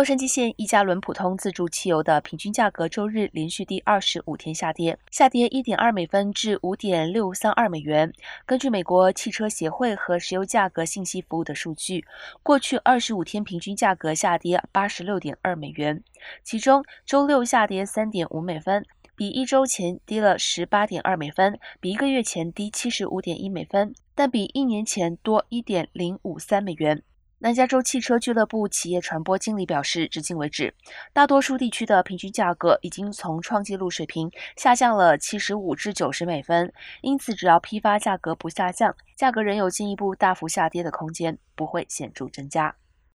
洛杉矶县一加仑普通自助汽油的平均价格周日连续第二十五天下跌，下跌一点二美分至五点六三二美元。根据美国汽车协会和石油价格信息服务的数据，过去二十五天平均价格下跌八十六点二美元，其中周六下跌三点五美分，比一周前低了十八点二美分，比一个月前低七十五点一美分，但比一年前多一点零五三美元。南加州汽车俱乐部企业传播经理表示，至今为止，大多数地区的平均价格已经从创纪录水平下降了七十五至九十美分。因此，只要批发价格不下降，价格仍有进一步大幅下跌的空间，不会显著增加。